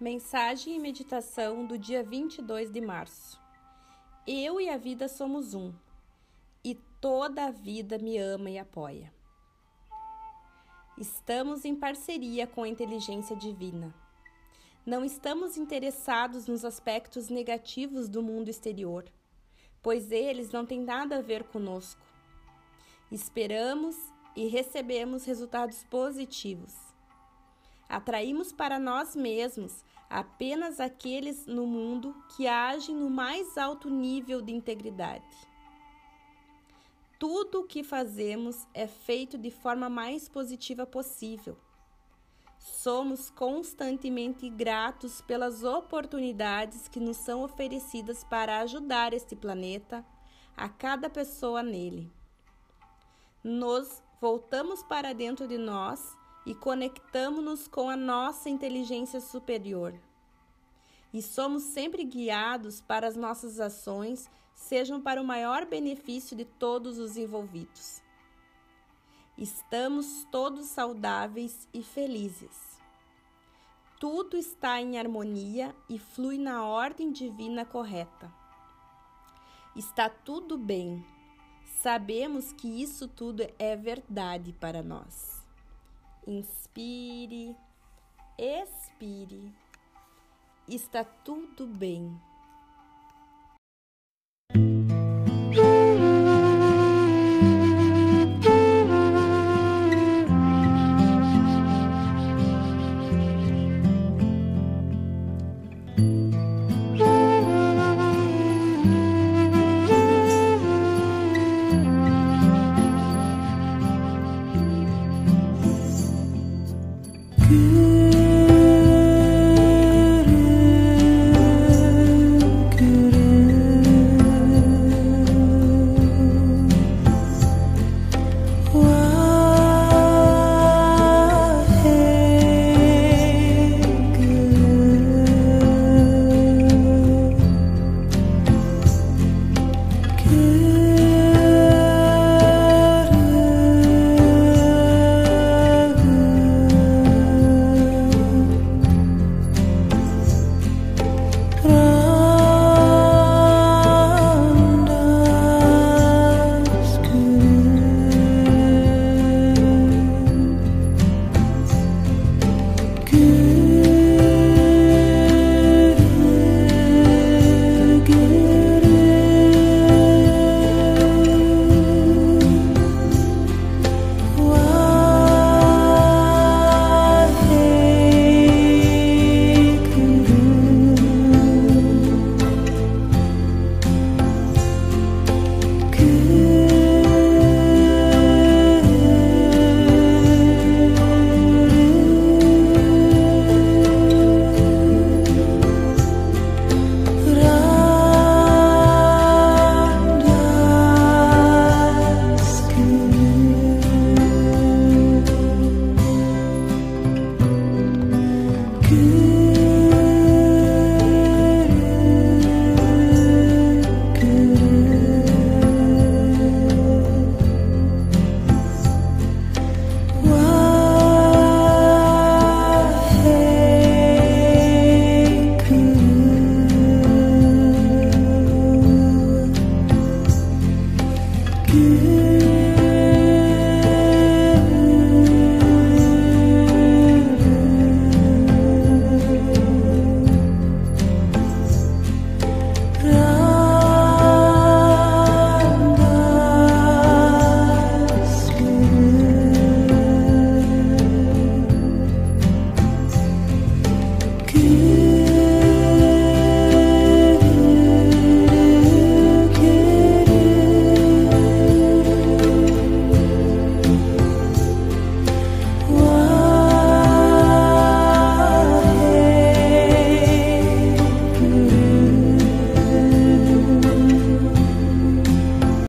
Mensagem e meditação do dia 22 de março. Eu e a vida somos um, e toda a vida me ama e apoia. Estamos em parceria com a inteligência divina. Não estamos interessados nos aspectos negativos do mundo exterior, pois eles não têm nada a ver conosco. Esperamos e recebemos resultados positivos Atraímos para nós mesmos apenas aqueles no mundo que agem no mais alto nível de integridade. Tudo o que fazemos é feito de forma mais positiva possível. Somos constantemente gratos pelas oportunidades que nos são oferecidas para ajudar este planeta, a cada pessoa nele. Nos voltamos para dentro de nós e conectamos-nos com a nossa inteligência superior. E somos sempre guiados para as nossas ações sejam para o maior benefício de todos os envolvidos. Estamos todos saudáveis e felizes. Tudo está em harmonia e flui na ordem divina correta. Está tudo bem. Sabemos que isso tudo é verdade para nós. Inspire, expire. Está tudo bem.